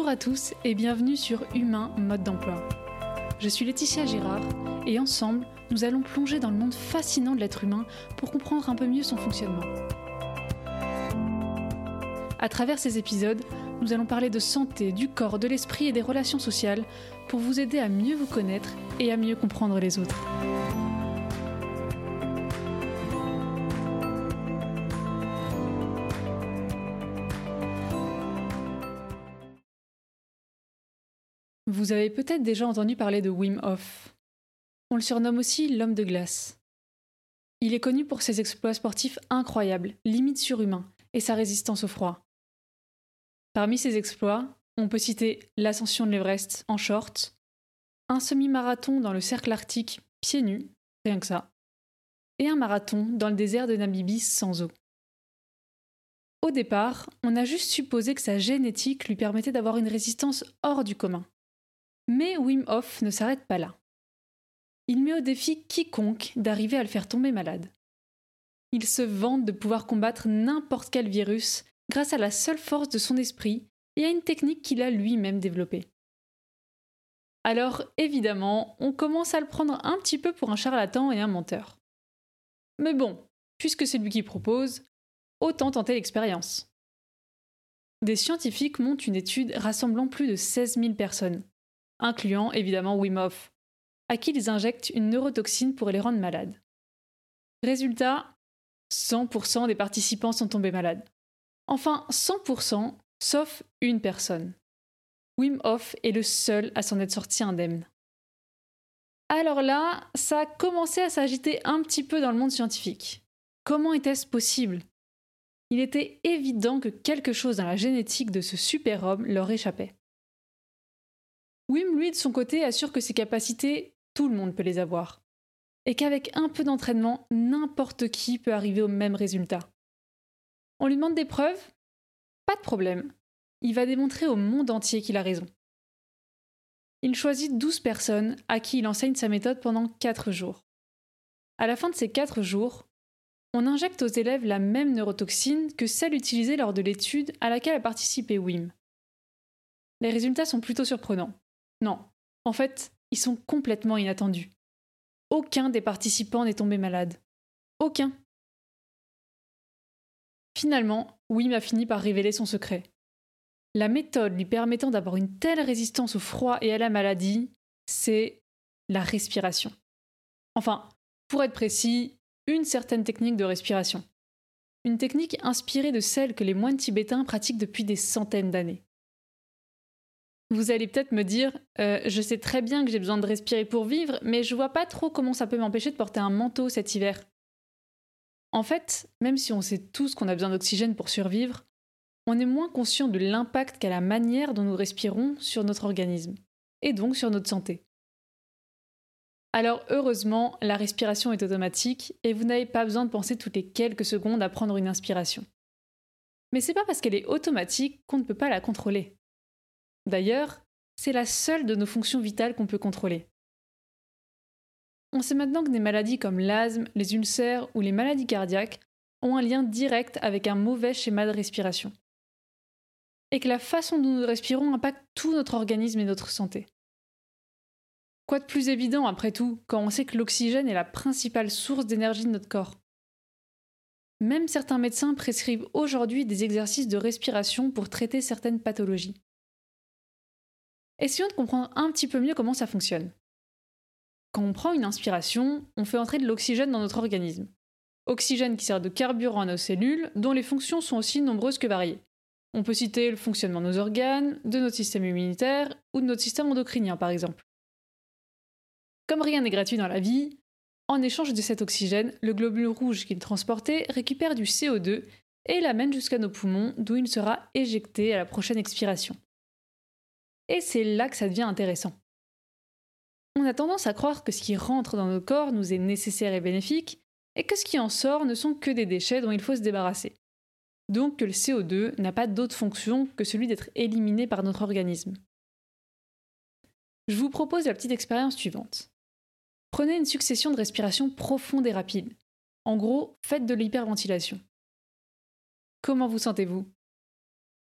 Bonjour à tous et bienvenue sur Humain Mode d'emploi. Je suis Laetitia Girard et ensemble, nous allons plonger dans le monde fascinant de l'être humain pour comprendre un peu mieux son fonctionnement. À travers ces épisodes, nous allons parler de santé, du corps, de l'esprit et des relations sociales pour vous aider à mieux vous connaître et à mieux comprendre les autres. Vous avez peut-être déjà entendu parler de Wim Hof. On le surnomme aussi l'homme de glace. Il est connu pour ses exploits sportifs incroyables, limite surhumains, et sa résistance au froid. Parmi ses exploits, on peut citer l'ascension de l'Everest en short, un semi-marathon dans le cercle arctique pieds nus, rien que ça, et un marathon dans le désert de Namibie sans eau. Au départ, on a juste supposé que sa génétique lui permettait d'avoir une résistance hors du commun. Mais Wim Hof ne s'arrête pas là. Il met au défi quiconque d'arriver à le faire tomber malade. Il se vante de pouvoir combattre n'importe quel virus grâce à la seule force de son esprit et à une technique qu'il a lui-même développée. Alors évidemment, on commence à le prendre un petit peu pour un charlatan et un menteur. Mais bon, puisque c'est lui qui propose, autant tenter l'expérience. Des scientifiques montent une étude rassemblant plus de 16 000 personnes, incluant évidemment Wim Hof, à qui ils injectent une neurotoxine pour les rendre malades. Résultat, 100% des participants sont tombés malades. Enfin, 100% sauf une personne. Wim Hof est le seul à s'en être sorti indemne. Alors là, ça a commencé à s'agiter un petit peu dans le monde scientifique. Comment était-ce possible? Il était évident que quelque chose dans la génétique de ce super-homme leur échappait. Wim, lui, de son côté, assure que ses capacités, tout le monde peut les avoir. Et qu'avec un peu d'entraînement, n'importe qui peut arriver au même résultat. On lui demande des preuves? Pas de problème. Il va démontrer au monde entier qu'il a raison. Il choisit 12 personnes à qui il enseigne sa méthode pendant 4 jours. À la fin de ces 4 jours, on injecte aux élèves la même neurotoxine que celle utilisée lors de l'étude à laquelle a participé Wim. Les résultats sont plutôt surprenants. Non, en fait, ils sont complètement inattendus. Aucun des participants n'est tombé malade. Aucun. Finalement, Wim a fini par révéler son secret. La méthode lui permettant d'avoir une telle résistance au froid et à la maladie, c'est la respiration. Enfin, pour être précis, une certaine technique de respiration. Une technique inspirée de celle que les moines tibétains pratiquent depuis des centaines d'années. Vous allez peut-être me dire, euh, je sais très bien que j'ai besoin de respirer pour vivre, mais je vois pas trop comment ça peut m'empêcher de porter un manteau cet hiver. En fait, même si on sait tous qu'on a besoin d'oxygène pour survivre, on est moins conscient de l'impact qu'a la manière dont nous respirons sur notre organisme, et donc sur notre santé. Alors heureusement, la respiration est automatique et vous n'avez pas besoin de penser toutes les quelques secondes à prendre une inspiration. Mais c'est pas parce qu'elle est automatique qu'on ne peut pas la contrôler. D'ailleurs, c'est la seule de nos fonctions vitales qu'on peut contrôler. On sait maintenant que des maladies comme l'asthme, les ulcères ou les maladies cardiaques ont un lien direct avec un mauvais schéma de respiration. Et que la façon dont nous respirons impacte tout notre organisme et notre santé. Quoi de plus évident après tout quand on sait que l'oxygène est la principale source d'énergie de notre corps? Même certains médecins prescrivent aujourd'hui des exercices de respiration pour traiter certaines pathologies. Essayons de comprendre un petit peu mieux comment ça fonctionne. Quand on prend une inspiration, on fait entrer de l'oxygène dans notre organisme. Oxygène qui sert de carburant à nos cellules, dont les fonctions sont aussi nombreuses que variées. On peut citer le fonctionnement de nos organes, de notre système immunitaire ou de notre système endocrinien par exemple. Comme rien n'est gratuit dans la vie, en échange de cet oxygène, le globule rouge qu'il transportait récupère du CO2 et l'amène jusqu'à nos poumons d'où il sera éjecté à la prochaine expiration. Et c'est là que ça devient intéressant. On a tendance à croire que ce qui rentre dans nos corps nous est nécessaire et bénéfique, et que ce qui en sort ne sont que des déchets dont il faut se débarrasser. Donc que le CO2 n'a pas d'autre fonction que celui d'être éliminé par notre organisme. Je vous propose la petite expérience suivante. Prenez une succession de respirations profondes et rapides. En gros, faites de l'hyperventilation. Comment vous sentez-vous?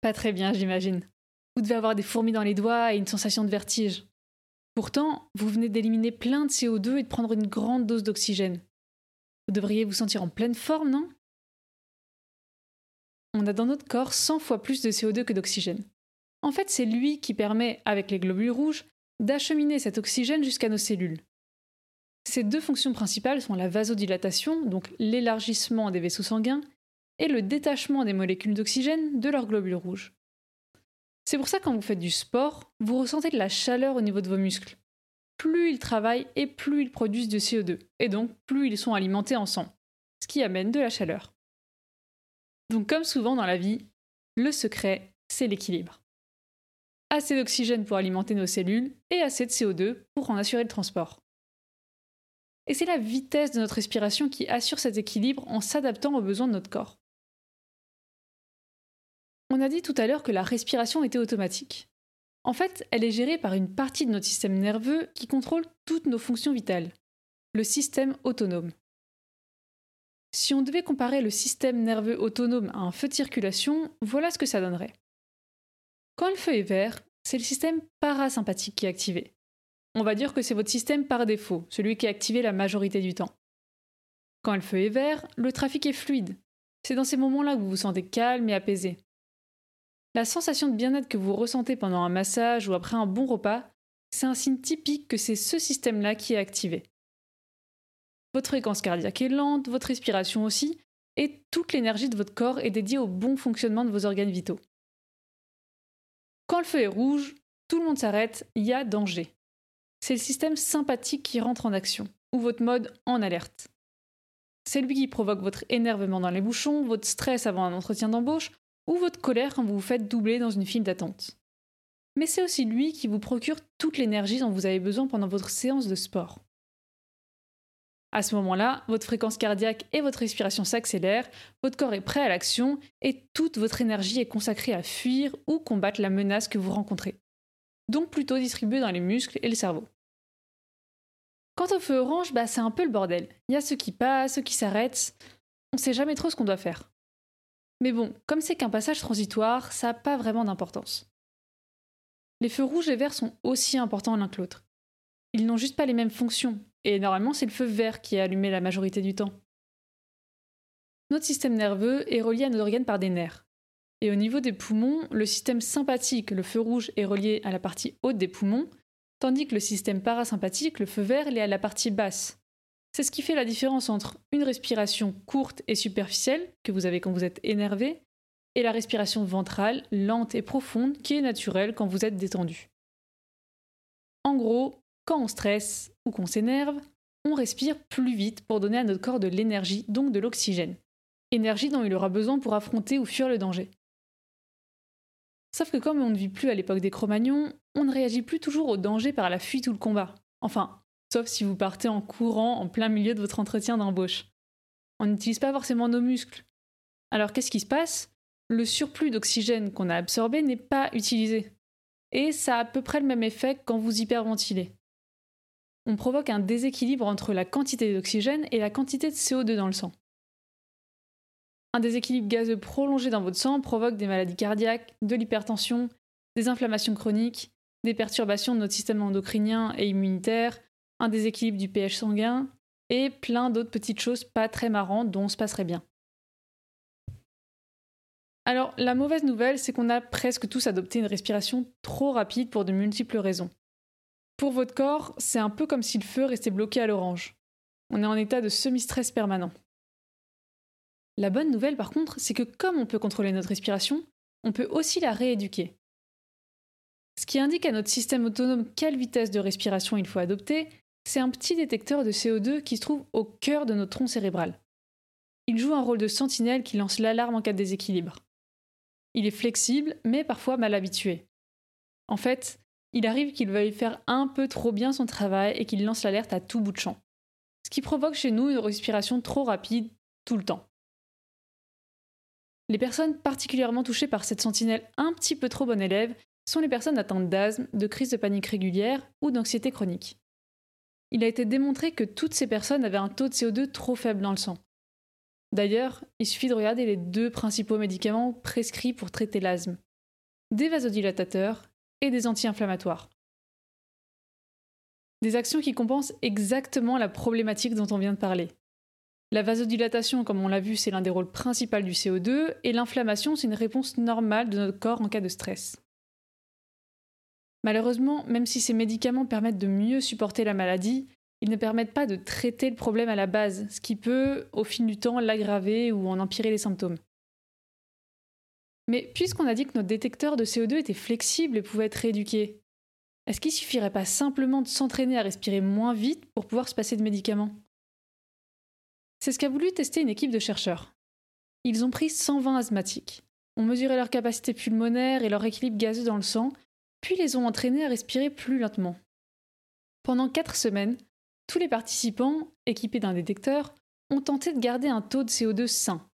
Pas très bien, j'imagine. Vous devez avoir des fourmis dans les doigts et une sensation de vertige. Pourtant, vous venez d'éliminer plein de CO2 et de prendre une grande dose d'oxygène. Vous devriez vous sentir en pleine forme, non? On a dans notre corps 100 fois plus de CO2 que d'oxygène. En fait, c'est lui qui permet, avec les globules rouges, d'acheminer cet oxygène jusqu'à nos cellules. Ces deux fonctions principales sont la vasodilatation, donc l'élargissement des vaisseaux sanguins, et le détachement des molécules d'oxygène de leurs globules rouges. C'est pour ça quand vous faites du sport, vous ressentez de la chaleur au niveau de vos muscles. Plus ils travaillent et plus ils produisent de CO2, et donc plus ils sont alimentés en sang, ce qui amène de la chaleur. Donc comme souvent dans la vie, le secret, c'est l'équilibre assez d'oxygène pour alimenter nos cellules et assez de CO2 pour en assurer le transport. Et c'est la vitesse de notre respiration qui assure cet équilibre en s'adaptant aux besoins de notre corps. On a dit tout à l'heure que la respiration était automatique. En fait, elle est gérée par une partie de notre système nerveux qui contrôle toutes nos fonctions vitales, le système autonome. Si on devait comparer le système nerveux autonome à un feu de circulation, voilà ce que ça donnerait. Quand le feu est vert, c'est le système parasympathique qui est activé. On va dire que c'est votre système par défaut, celui qui est activé la majorité du temps. Quand le feu est vert, le trafic est fluide. C'est dans ces moments-là que vous vous sentez calme et apaisé. La sensation de bien-être que vous ressentez pendant un massage ou après un bon repas, c'est un signe typique que c'est ce système-là qui est activé. Votre fréquence cardiaque est lente, votre respiration aussi, et toute l'énergie de votre corps est dédiée au bon fonctionnement de vos organes vitaux. Quand le feu est rouge, tout le monde s'arrête, il y a danger. C'est le système sympathique qui rentre en action, ou votre mode en alerte. C'est lui qui provoque votre énervement dans les bouchons, votre stress avant un entretien d'embauche, ou votre colère quand vous vous faites doubler dans une file d'attente. Mais c'est aussi lui qui vous procure toute l'énergie dont vous avez besoin pendant votre séance de sport. À ce moment-là, votre fréquence cardiaque et votre respiration s'accélèrent, votre corps est prêt à l'action et toute votre énergie est consacrée à fuir ou combattre la menace que vous rencontrez. Donc plutôt distribuée dans les muscles et le cerveau. Quant au feu orange, bah c'est un peu le bordel. Il y a ceux qui passent, ceux qui s'arrêtent. On sait jamais trop ce qu'on doit faire. Mais bon, comme c'est qu'un passage transitoire, ça n'a pas vraiment d'importance. Les feux rouges et verts sont aussi importants l'un que l'autre. Ils n'ont juste pas les mêmes fonctions, et normalement, c'est le feu vert qui est allumé la majorité du temps. Notre système nerveux est relié à nos organes par des nerfs. Et au niveau des poumons, le système sympathique, le feu rouge, est relié à la partie haute des poumons, tandis que le système parasympathique, le feu vert, est à la partie basse. C'est ce qui fait la différence entre une respiration courte et superficielle, que vous avez quand vous êtes énervé, et la respiration ventrale, lente et profonde, qui est naturelle quand vous êtes détendu. En gros, quand on stresse ou qu'on s'énerve, on respire plus vite pour donner à notre corps de l'énergie, donc de l'oxygène. Énergie dont il aura besoin pour affronter ou fuir le danger. Sauf que comme on ne vit plus à l'époque des Cro-Magnons, on ne réagit plus toujours au danger par la fuite ou le combat. Enfin, sauf si vous partez en courant en plein milieu de votre entretien d'embauche. On n'utilise pas forcément nos muscles. Alors qu'est-ce qui se passe? Le surplus d'oxygène qu'on a absorbé n'est pas utilisé. Et ça a à peu près le même effet quand vous hyperventilez on provoque un déséquilibre entre la quantité d'oxygène et la quantité de CO2 dans le sang. Un déséquilibre gazeux prolongé dans votre sang provoque des maladies cardiaques, de l'hypertension, des inflammations chroniques, des perturbations de notre système endocrinien et immunitaire, un déséquilibre du pH sanguin et plein d'autres petites choses pas très marrantes dont on se passerait bien. Alors, la mauvaise nouvelle, c'est qu'on a presque tous adopté une respiration trop rapide pour de multiples raisons. Pour votre corps, c'est un peu comme si le feu restait bloqué à l'orange. On est en état de semi-stress permanent. La bonne nouvelle par contre, c'est que comme on peut contrôler notre respiration, on peut aussi la rééduquer. Ce qui indique à notre système autonome quelle vitesse de respiration il faut adopter, c'est un petit détecteur de CO2 qui se trouve au cœur de notre tronc cérébral. Il joue un rôle de sentinelle qui lance l'alarme en cas de déséquilibre. Il est flexible, mais parfois mal habitué. En fait, il arrive qu'il veuille faire un peu trop bien son travail et qu'il lance l'alerte à tout bout de champ. Ce qui provoque chez nous une respiration trop rapide tout le temps. Les personnes particulièrement touchées par cette sentinelle un petit peu trop bonne élève sont les personnes atteintes d'asthme, de crise de panique régulière ou d'anxiété chronique. Il a été démontré que toutes ces personnes avaient un taux de CO2 trop faible dans le sang. D'ailleurs, il suffit de regarder les deux principaux médicaments prescrits pour traiter l'asthme des vasodilatateurs et des anti-inflammatoires. Des actions qui compensent exactement la problématique dont on vient de parler. La vasodilatation, comme on l'a vu, c'est l'un des rôles principaux du CO2, et l'inflammation, c'est une réponse normale de notre corps en cas de stress. Malheureusement, même si ces médicaments permettent de mieux supporter la maladie, ils ne permettent pas de traiter le problème à la base, ce qui peut, au fil du temps, l'aggraver ou en empirer les symptômes. Mais puisqu'on a dit que notre détecteur de CO2 était flexible et pouvait être rééduqué, est-ce qu'il suffirait pas simplement de s'entraîner à respirer moins vite pour pouvoir se passer de médicaments? C'est ce qu'a voulu tester une équipe de chercheurs. Ils ont pris 120 asthmatiques, ont mesuré leur capacité pulmonaire et leur équilibre gazeux dans le sang, puis les ont entraînés à respirer plus lentement. Pendant 4 semaines, tous les participants, équipés d'un détecteur, ont tenté de garder un taux de CO2 sain.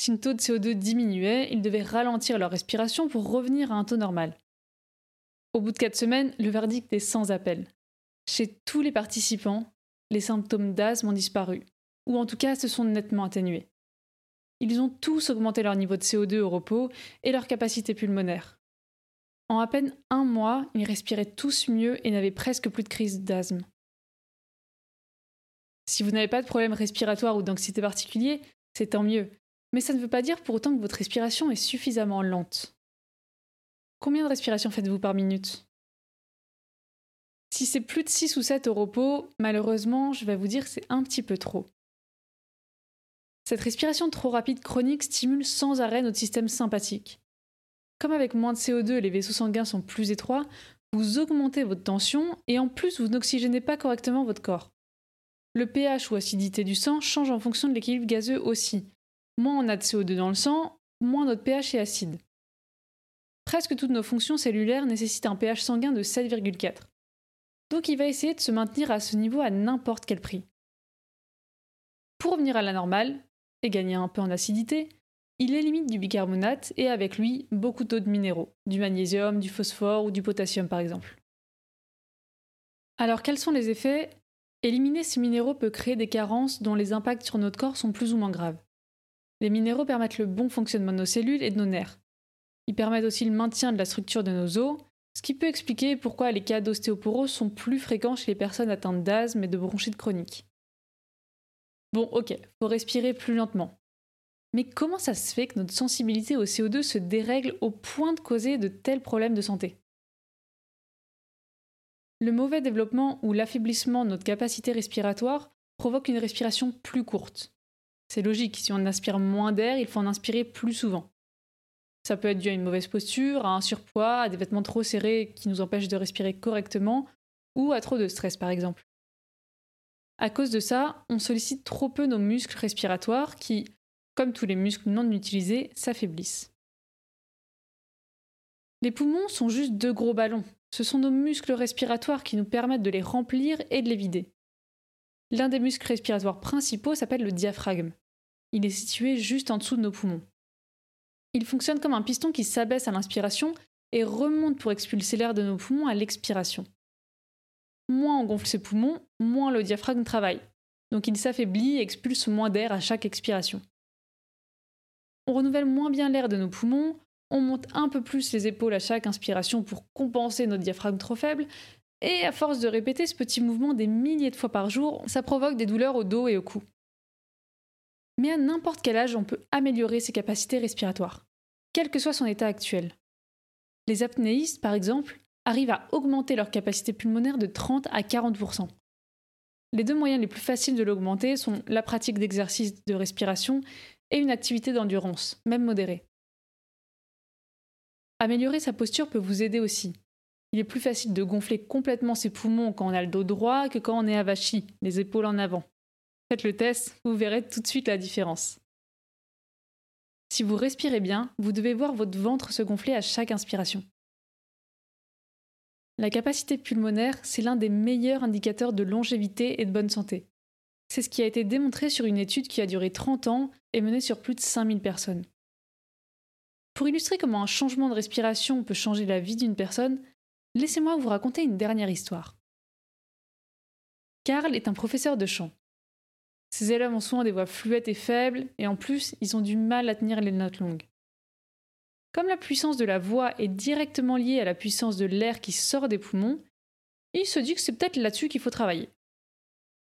Si le taux de CO2 diminuait, ils devaient ralentir leur respiration pour revenir à un taux normal. Au bout de quatre semaines, le verdict est sans appel. Chez tous les participants, les symptômes d'asthme ont disparu, ou en tout cas se sont nettement atténués. Ils ont tous augmenté leur niveau de CO2 au repos et leur capacité pulmonaire. En à peine un mois, ils respiraient tous mieux et n'avaient presque plus de crise d'asthme. Si vous n'avez pas de problème respiratoire ou d'anxiété particulier, c'est tant mieux, mais ça ne veut pas dire pour autant que votre respiration est suffisamment lente. Combien de respirations faites-vous par minute? Si c'est plus de 6 ou 7 au repos, malheureusement, je vais vous dire que c'est un petit peu trop. Cette respiration trop rapide chronique stimule sans arrêt notre système sympathique. Comme avec moins de CO2, les vaisseaux sanguins sont plus étroits, vous augmentez votre tension et en plus vous n'oxygénez pas correctement votre corps. Le pH ou acidité du sang change en fonction de l'équilibre gazeux aussi. Moins on a de CO2 dans le sang, moins notre pH est acide. Presque toutes nos fonctions cellulaires nécessitent un pH sanguin de 7,4. Donc il va essayer de se maintenir à ce niveau à n'importe quel prix. Pour revenir à la normale, et gagner un peu en acidité, il élimine du bicarbonate et avec lui beaucoup d'autres minéraux, du magnésium, du phosphore ou du potassium par exemple. Alors quels sont les effets? Éliminer ces minéraux peut créer des carences dont les impacts sur notre corps sont plus ou moins graves. Les minéraux permettent le bon fonctionnement de nos cellules et de nos nerfs. Ils permettent aussi le maintien de la structure de nos os, ce qui peut expliquer pourquoi les cas d'ostéoporose sont plus fréquents chez les personnes atteintes d'asthme et de bronchite chronique. Bon, ok, faut respirer plus lentement. Mais comment ça se fait que notre sensibilité au CO2 se dérègle au point de causer de tels problèmes de santé? Le mauvais développement ou l'affaiblissement de notre capacité respiratoire provoque une respiration plus courte. C'est logique, si on inspire moins d'air, il faut en inspirer plus souvent. Ça peut être dû à une mauvaise posture, à un surpoids, à des vêtements trop serrés qui nous empêchent de respirer correctement, ou à trop de stress par exemple. À cause de ça, on sollicite trop peu nos muscles respiratoires qui, comme tous les muscles non utilisés, s'affaiblissent. Les poumons sont juste deux gros ballons. Ce sont nos muscles respiratoires qui nous permettent de les remplir et de les vider. L'un des muscles respiratoires principaux s'appelle le diaphragme. Il est situé juste en dessous de nos poumons. Il fonctionne comme un piston qui s'abaisse à l'inspiration et remonte pour expulser l'air de nos poumons à l'expiration. Moins on gonfle ses poumons, moins le diaphragme travaille. Donc il s'affaiblit et expulse moins d'air à chaque expiration. On renouvelle moins bien l'air de nos poumons, on monte un peu plus les épaules à chaque inspiration pour compenser notre diaphragme trop faible, et à force de répéter ce petit mouvement des milliers de fois par jour, ça provoque des douleurs au dos et au cou mais à n'importe quel âge, on peut améliorer ses capacités respiratoires, quel que soit son état actuel. Les apnéistes, par exemple, arrivent à augmenter leur capacité pulmonaire de 30 à 40% Les deux moyens les plus faciles de l'augmenter sont la pratique d'exercices de respiration et une activité d'endurance, même modérée. Améliorer sa posture peut vous aider aussi. Il est plus facile de gonfler complètement ses poumons quand on a le dos droit que quand on est avachi, les épaules en avant. Faites le test, vous verrez tout de suite la différence. Si vous respirez bien, vous devez voir votre ventre se gonfler à chaque inspiration. La capacité pulmonaire, c'est l'un des meilleurs indicateurs de longévité et de bonne santé. C'est ce qui a été démontré sur une étude qui a duré 30 ans et menée sur plus de 5000 personnes. Pour illustrer comment un changement de respiration peut changer la vie d'une personne, laissez-moi vous raconter une dernière histoire. Karl est un professeur de chant. Ces élèves ont souvent des voix fluettes et faibles, et en plus, ils ont du mal à tenir les notes longues. comme la puissance de la voix est directement liée à la puissance de l'air qui sort des poumons, il se dit que c'est peut-être là-dessus qu'il faut travailler.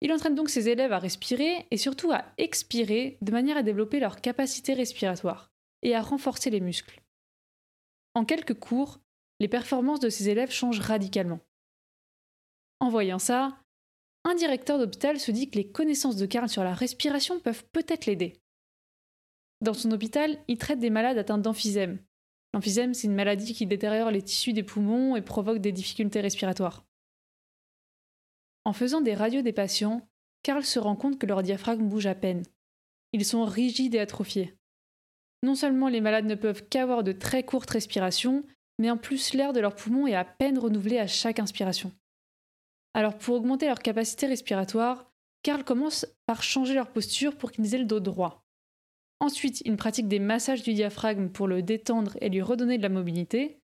Il entraîne donc ses élèves à respirer et surtout à expirer de manière à développer leur capacité respiratoire et à renforcer les muscles. En quelques cours, les performances de ses élèves changent radicalement. En voyant ça, un directeur d'hôpital se dit que les connaissances de Karl sur la respiration peuvent peut-être l'aider. Dans son hôpital, il traite des malades atteints d'emphysème. L'emphysème, c'est une maladie qui détériore les tissus des poumons et provoque des difficultés respiratoires. En faisant des radios des patients, Karl se rend compte que leur diaphragme bouge à peine. Ils sont rigides et atrophiés. Non seulement les malades ne peuvent qu'avoir de très courtes respirations, mais en plus l'air de leurs poumons est à peine renouvelé à chaque inspiration. Alors pour augmenter leur capacité respiratoire, Karl commence par changer leur posture pour qu'ils aient le dos droit. Ensuite, il pratique des massages du diaphragme pour le détendre et lui redonner de la mobilité.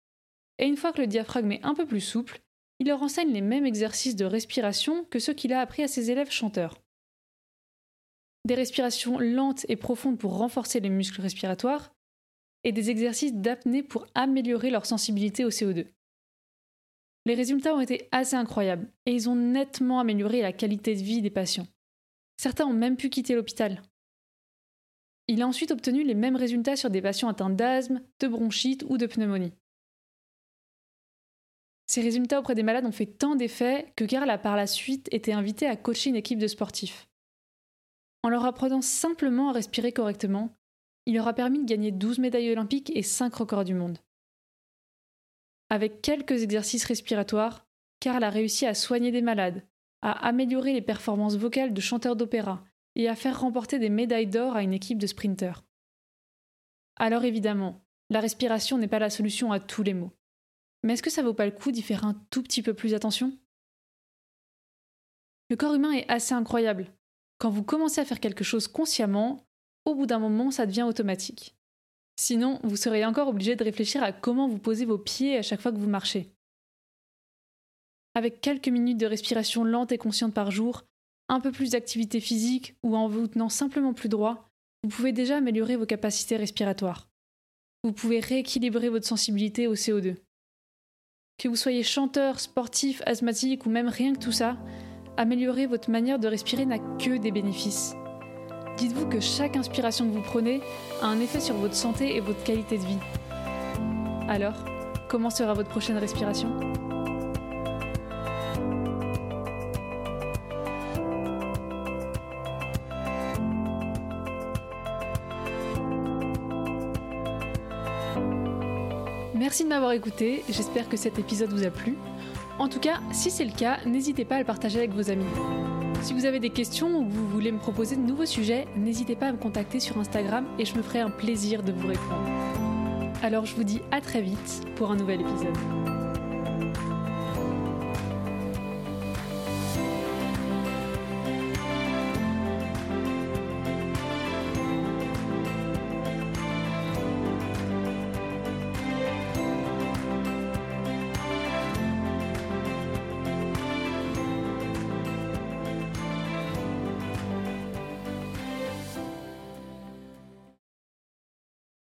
Et une fois que le diaphragme est un peu plus souple, il leur enseigne les mêmes exercices de respiration que ceux qu'il a appris à ses élèves chanteurs. Des respirations lentes et profondes pour renforcer les muscles respiratoires, et des exercices d'apnée pour améliorer leur sensibilité au CO2. Les résultats ont été assez incroyables et ils ont nettement amélioré la qualité de vie des patients. Certains ont même pu quitter l'hôpital. Il a ensuite obtenu les mêmes résultats sur des patients atteints d'asthme, de bronchite ou de pneumonie. Ces résultats auprès des malades ont fait tant d'effets que Karl a par la suite été invité à coacher une équipe de sportifs. En leur apprenant simplement à respirer correctement, il leur a permis de gagner 12 médailles olympiques et 5 records du monde. Avec quelques exercices respiratoires, Karl a réussi à soigner des malades, à améliorer les performances vocales de chanteurs d'opéra et à faire remporter des médailles d'or à une équipe de sprinteurs. Alors évidemment, la respiration n'est pas la solution à tous les maux. Mais est-ce que ça vaut pas le coup d'y faire un tout petit peu plus attention? Le corps humain est assez incroyable. Quand vous commencez à faire quelque chose consciemment, au bout d'un moment, ça devient automatique. Sinon, vous serez encore obligé de réfléchir à comment vous posez vos pieds à chaque fois que vous marchez. Avec quelques minutes de respiration lente et consciente par jour, un peu plus d'activité physique ou en vous tenant simplement plus droit, vous pouvez déjà améliorer vos capacités respiratoires. Vous pouvez rééquilibrer votre sensibilité au CO2. Que vous soyez chanteur, sportif, asthmatique ou même rien que tout ça, améliorer votre manière de respirer n'a que des bénéfices. Dites-vous que chaque inspiration que vous prenez a un effet sur votre santé et votre qualité de vie. Alors, comment sera votre prochaine respiration? Merci de m'avoir écouté, j'espère que cet épisode vous a plu. En tout cas, si c'est le cas, n'hésitez pas à le partager avec vos amis. Si vous avez des questions ou que vous voulez me proposer de nouveaux sujets, n'hésitez pas à me contacter sur Instagram et je me ferai un plaisir de vous répondre. Alors je vous dis à très vite pour un nouvel épisode.